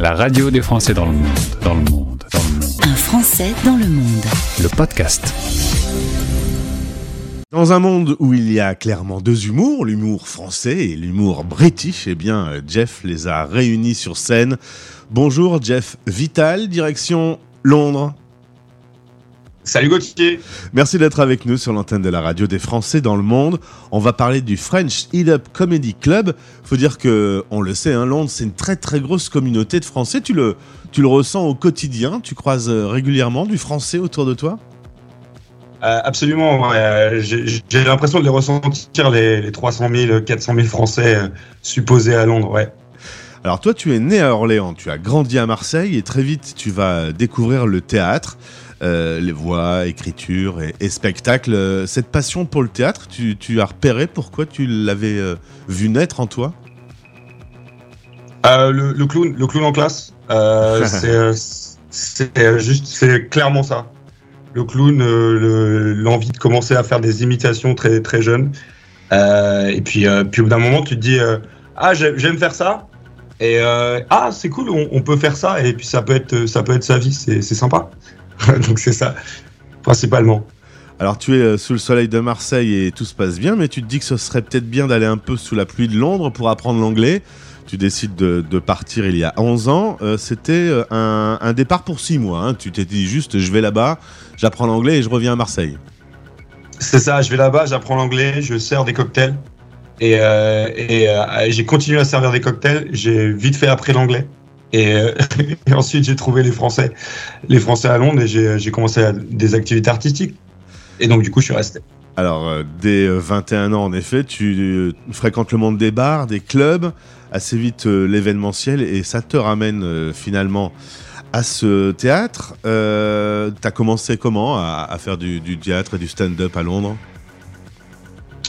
La radio des Français dans le monde, dans le monde, dans le monde. Un Français dans le monde. Le podcast. Dans un monde où il y a clairement deux humours, l'humour français et l'humour british, eh bien, Jeff les a réunis sur scène. Bonjour Jeff Vital, direction Londres. Salut Gauthier Merci d'être avec nous sur l'antenne de la radio des Français dans le monde. On va parler du French Heat Up Comedy Club. Faut dire que, on le sait, hein, Londres, c'est une très très grosse communauté de Français. Tu le, tu le ressens au quotidien? Tu croises euh, régulièrement du Français autour de toi? Euh, Absolument, ouais. j'ai l'impression de les ressentir, les, les 300 000, 400 000 Français euh, supposés à Londres, ouais. Alors toi, tu es né à Orléans, tu as grandi à Marseille et très vite, tu vas découvrir le théâtre. Euh, les voix, écriture et, et, spectacle. Euh, cette passion pour le théâtre, tu, as repéré pourquoi tu l'avais euh, vu naître en toi? Le, clown, le clown en classe. c'est juste, c'est clairement ça. Le clown, l'envie de commencer à faire des imitations très très jeune. et puis, puis au bout d'un moment, tu te dis ah j'aime faire ça. Et ah c'est cool, on, on, peut faire ça et puis ça peut être ça peut être sa vie, c'est sympa. Donc c'est ça, principalement. Alors tu es euh, sous le soleil de Marseille et tout se passe bien, mais tu te dis que ce serait peut-être bien d'aller un peu sous la pluie de Londres pour apprendre l'anglais. Tu décides de, partir il y a 11 ans. Euh, c'était euh, un, départ pour 6 mois. Hein. Tu t'es dit juste, je vais là-bas, j'apprends l'anglais et je reviens à Marseille. C'est ça, je vais là-bas, j'apprends l'anglais, je sers des cocktails. Et, et j'ai continué à servir des cocktails. J'ai vite fait après l'anglais. Euh, et, ensuite, j'ai trouvé les Français, les Français à Londres et j'ai commencé des activités artistiques. Et donc, du coup, je suis resté. Alors, euh, dès 21 euh, ans, en effet, tu fréquentes le monde des bars, des clubs, assez vite l'événementiel, et ça te ramène finalement à ce théâtre. tu as commencé comment à, faire du, théâtre et du stand-up à Londres?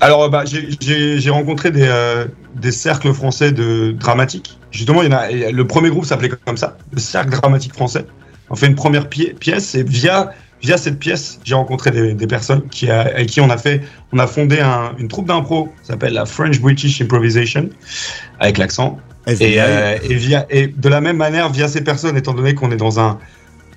Alors, bah, j'ai rencontré des, euh, des, cercles français de dramatique. Justement, il y en a, le premier groupe s'appelait comme ça, le cercle dramatique français. On fait une première pièce et via, via cette pièce, j'ai rencontré des, des, personnes qui a, avec qui on a fait, on a fondé un, une troupe d'impro qui s'appelle la French British Improvisation avec l'accent. Et, euh, et, via, et de la même manière, via ces personnes, étant donné qu'on est dans un,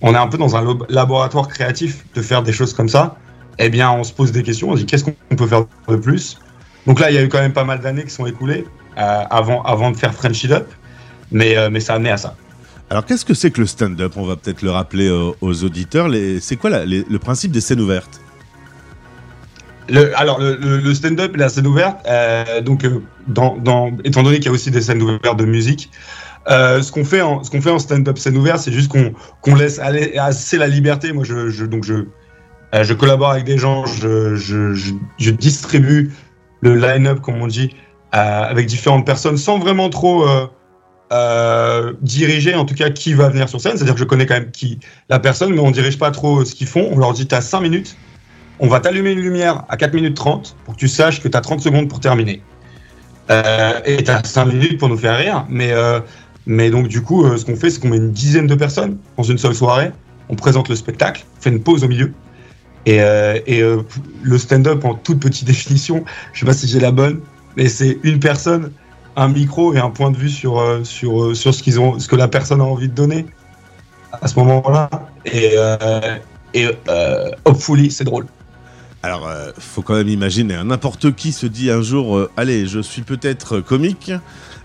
on est un peu dans un laboratoire créatif de faire des choses comme ça eh bien, on se pose des questions, on se dit qu'est-ce qu'on peut faire de plus? Donc là, il y a eu quand même pas mal d'années qui sont écoulées euh, avant, avant de faire French It Up, mais, euh, mais ça a amené à ça. Alors, qu'est-ce que c'est que le stand-up? On va peut-être le rappeler euh, aux auditeurs. C'est quoi le principe des scènes ouvertes? Le, alors, le, stand-up et la scène ouverte, donc, dans, dans, étant donné qu'il y a aussi des scènes ouvertes de musique, ce qu'on fait en, ce qu'on fait en stand-up scène ouverte, c'est juste qu'on qu'on laisse aller assez la liberté. Moi, je, je donc je, je collabore avec des gens, je, distribue le line-up, comme on dit, euh, avec différentes personnes sans vraiment trop euh, euh, diriger, en tout cas, qui va venir sur scène. C'est-à-dire que je connais quand même qui la personne, mais on dirige pas trop ce qu'ils font. On leur dit, tu as 5 minutes, on va t'allumer une lumière à 4 minutes 30 pour que tu saches que tu as 30 secondes pour terminer. Euh, et tu as 5 minutes pour nous faire rire. Mais, mais donc, du coup, ce qu'on fait, c'est qu'on met une dizaine de personnes dans une seule soirée. On présente le spectacle, on fait une pause au milieu. Et, euh, euh, le stand-up en toute petite définition, je sais pas si j'ai la bonne, mais c'est une personne, un micro et un point de vue sur, euh, sur, sur ce, qu'ils ont, ce que la personne a envie de donner à ce moment-là. Et, et hopefully, c'est drôle. Alors, faut quand même imaginer, hein, n'importe qui se dit un jour, allez, je suis peut-être comique,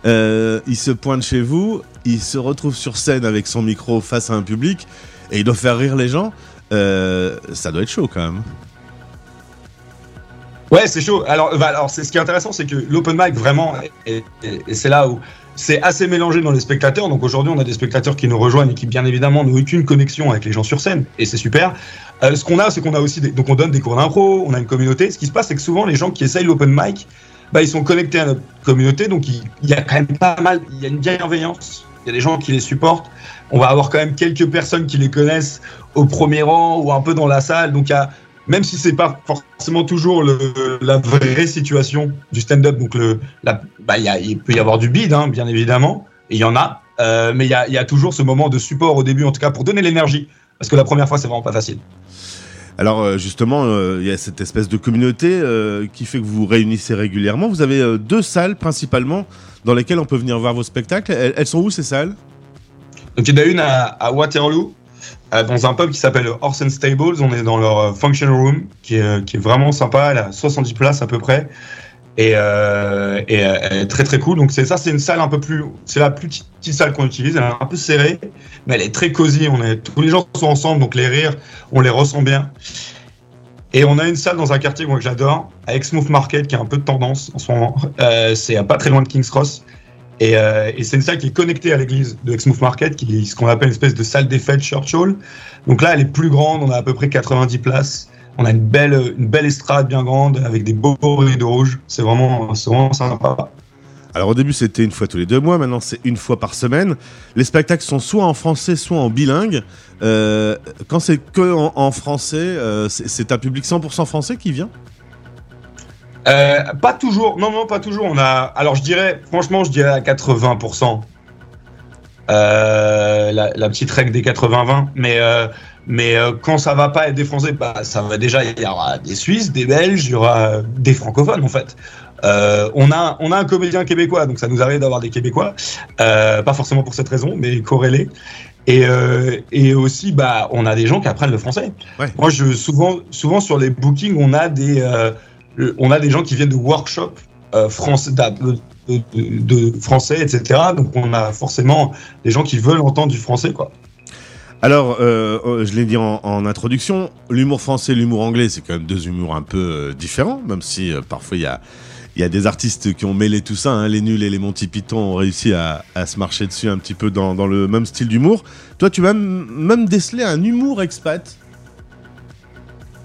il se pointe chez vous, il se retrouve sur scène avec son micro face à un public, et il doit faire rire les gens. Euh, ça doit être chaud quand même. Ouais, c'est chaud. Alors, bah, alors c'est ce qui est intéressant, c'est que l'open mic vraiment, et, c'est là où c'est assez mélangé dans les spectateurs. Donc aujourd'hui, on a des spectateurs qui nous rejoignent et qui, bien évidemment, n'ont aucune connexion avec les gens sur scène, et c'est super. Euh, ce qu'on a, c'est qu'on a aussi, donc on donne des cours d'impro, on a une communauté. Ce qui se passe, c'est que souvent, les gens qui essayent l'open mic, bah, ils sont connectés à notre communauté, donc il y a quand même pas mal, il y a une bienveillance. Il y a des gens qui les supportent on va avoir quand même quelques personnes qui les connaissent au premier rang ou un peu dans la salle. Donc, même si c'est pas forcément toujours la vraie situation du stand-up, donc bah, il peut y avoir du bide, hein, bien évidemment, et il y en a, euh, mais il y a, toujours ce moment de support au début, en tout cas pour donner l'énergie, parce que la première fois, c'est vraiment pas facile. Alors euh, justement, euh, il y a cette espèce de communauté qui fait que vous vous réunissez régulièrement. Vous avez deux salles principalement dans lesquelles on peut venir voir vos spectacles. elles sont où ces salles? Donc il y en a une à, Waterloo, euh, dans un pub qui s'appelle Horse Stables. On est dans leur euh, function room, qui est, qui est, vraiment sympa. Elle a 70 places à peu près. Et, euh, et est très très cool. Donc c'est ça, c'est une salle un peu plus, c'est la plus petite, salle qu'on utilise. Elle est un peu serrée, mais elle est très cosy. On est, tous les gens sont ensemble, donc les rires, on les ressent bien. Et on a une salle dans un quartier que j'adore, à Exmouth Market, qui a un peu de tendance en ce moment. Euh, c'est pas très loin de King's Cross. Et, euh, et c'est une salle qui est connectée à l'église de Exmouth Market, qui est ce qu'on appelle une espèce de salle des fêtes Church Hall. Donc là, elle est plus grande, on a à peu près 90 places. On a une belle, une belle estrade bien grande avec des beaux rideaux rouges. C'est vraiment, vraiment sympa. Alors au début c'était une fois tous les deux mois, maintenant c'est une fois par semaine. Les spectacles sont soit en français, soit en bilingue. Euh, quand c'est que en, français, euh, c'est un public 100% français qui vient? Euh, Pas toujours, non non pas toujours. On a, alors je dirais, franchement je dirais à 80%. La, la, petite règle des 80-20, mais mais quand ça va pas être des Français, bah, ça va déjà, il y aura des Suisses, des Belges, il y aura des francophones en fait. Euh, on, a, on a un comédien québécois, donc ça nous arrive d'avoir des Québécois, euh, pas forcément pour cette raison, mais corrélés. Et, euh, et aussi, bah, on a des gens qui apprennent le français. Moi, je, souvent, souvent sur les bookings, on a des, on a des gens qui viennent de workshops français, de, de, français, etc. Donc, on a forcément des gens qui veulent entendre du français, quoi. Alors, je l'ai dit en, introduction, l'humour français et l'humour anglais, c'est quand même deux humours un peu différents, même si parfois il y a, y a des artistes qui ont mêlé tout ça. Hein. Les nuls et les Monty Python ont réussi à, se marcher dessus un petit peu dans, le même style d'humour. Toi, tu vas même déceler un humour expat.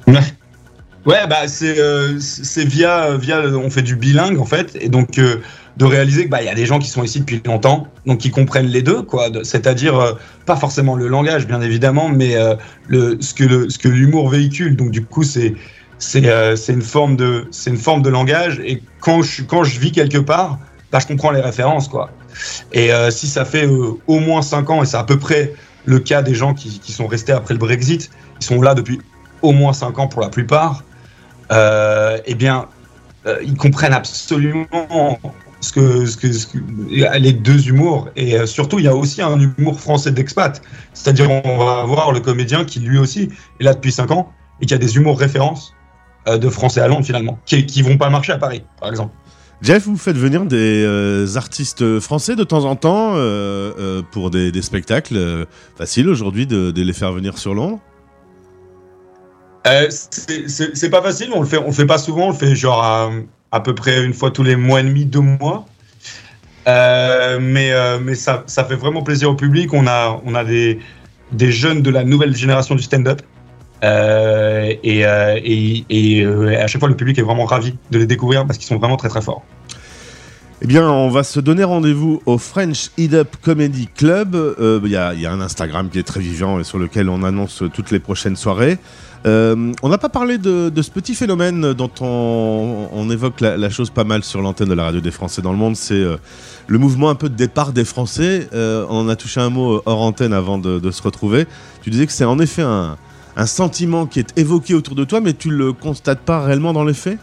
Ouais. Bah c'est euh, via via on fait du bilingue en fait et donc euh, de réaliser que bah y a des gens qui sont ici depuis longtemps donc qui comprennent les deux quoi. C'est-à-dire euh, pas forcément le langage bien évidemment mais que le ce que l'humour véhicule. Donc du coup c'est euh, une forme de une forme de langage. Et quand je quand je vis quelque part bah, je comprends les références quoi. Et euh, si ça fait euh, au moins 5 ans et c'est à peu près le cas des gens qui, qui, sont restés après le Brexit ils sont là depuis au moins 5 ans pour la plupart eh bien ils comprennent absolument ce que, ce que, ce que, les deux humours et surtout il y a aussi un humour français d'expat c'est-à-dire on va voir le comédien qui lui aussi est là depuis 5 ans et qui a des humours références euh, de français à Londres finalement, qui, qui vont pas marcher à Paris, par exemple. Jeff, vous faites venir des euh, artistes français de temps en temps euh, pour des, spectacles. facile aujourd'hui de, les faire venir sur Londres? C'est pas facile, on le fait, on fait pas souvent, on le fait genre à, peu près une fois tous les mois et demi, deux mois. mais mais ça, ça, fait vraiment plaisir au public. On a, on a des, des jeunes de la nouvelle génération du stand-up euh, et, euh, et, et euh, à chaque fois, le public est vraiment ravi de les découvrir parce qu'ils sont vraiment très très forts. Eh bien, on va se donner rendez-vous au French Head Up Comedy Club. Il y, y, a un Instagram qui est très vivant et sur lequel on annonce toutes les prochaines soirées. Euh, on n'a pas parlé de, ce petit phénomène dont on, évoque la, chose pas mal sur l'antenne de la radio des Français dans le monde. C'est euh, le mouvement un peu de départ des Français. Euh, on a touché un mot hors antenne avant de, se retrouver. Tu disais que c'est en effet un, sentiment qui est évoqué autour de toi, mais tu le constates pas réellement dans les faits?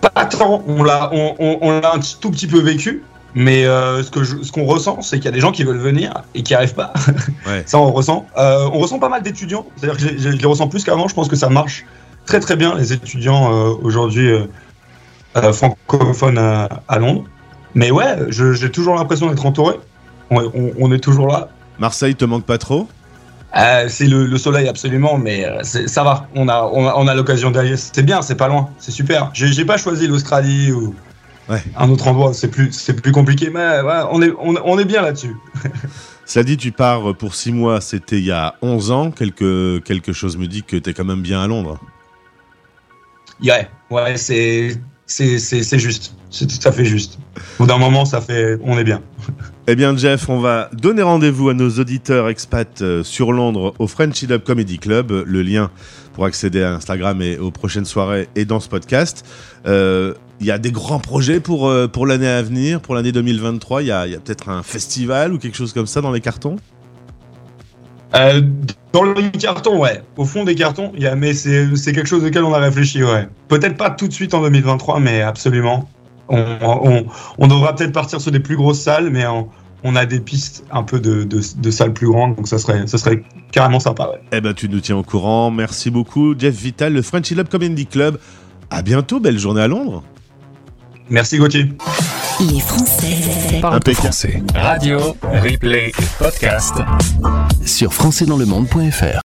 Pas tant. On l'a, un tout petit peu vécu, mais euh, ce, que ce qu'on ressent, c'est qu'il y a des gens qui veulent venir et qui arrivent pas. ça, on ressent. Euh, on ressent pas mal d'étudiants. C'est-à-dire que je, les ressens plus qu'avant. Je pense que ça marche très très bien les étudiants euh, aujourd'hui francophones à, Londres. Mais ouais, j'ai toujours l'impression d'être entouré. On, on, est toujours là. Marseille te manque pas trop? C'est le, soleil absolument, mais ça va. On a, on a, l'occasion d'aller. C'est bien, c'est pas loin, c'est super. J'ai pas choisi l'Australie ou un autre endroit. C'est plus, c'est plus compliqué, mais on est, on, est bien là-dessus. Ça dit, tu pars pour six mois. C'était il y a 11 ans. Quelque, quelque chose me dit que tu es quand même bien à Londres. Ouais, ouais, c'est c'est juste. C'est tout à fait juste. Au d'un moment, ça fait, on est bien. Eh bien, Jeff, on va donner rendez-vous à nos auditeurs expats euh, sur Londres au French Up Comedy Club. Le lien pour accéder à Instagram et aux prochaines soirées est dans ce podcast. Euh, il y a des grands projets pour, euh, pour l'année à venir, pour l'année 2023. Il y a, a peut-être un festival ou quelque chose comme ça dans les cartons? Dans les cartons, ouais. Au fond des cartons, y a, mais c'est quelque chose auquel on a réfléchi, ouais. Peut-être pas tout de suite en 2023, mais absolument. On, on, on devra peut-être partir sur des plus grosses salles, mais on, on a des pistes un peu de, de, de salles plus grandes, donc ça serait, ça serait carrément sympa. Ouais. Eh ben, tu nous tiens au courant. Merci beaucoup, Jeff Vital, le Frenchy Love Comedy Club. À bientôt, belle journée à Londres. Merci Gauthier. Les Français Parle Impeccable. français. Radio, replay et podcast. sur françaisdanslemonde.fr.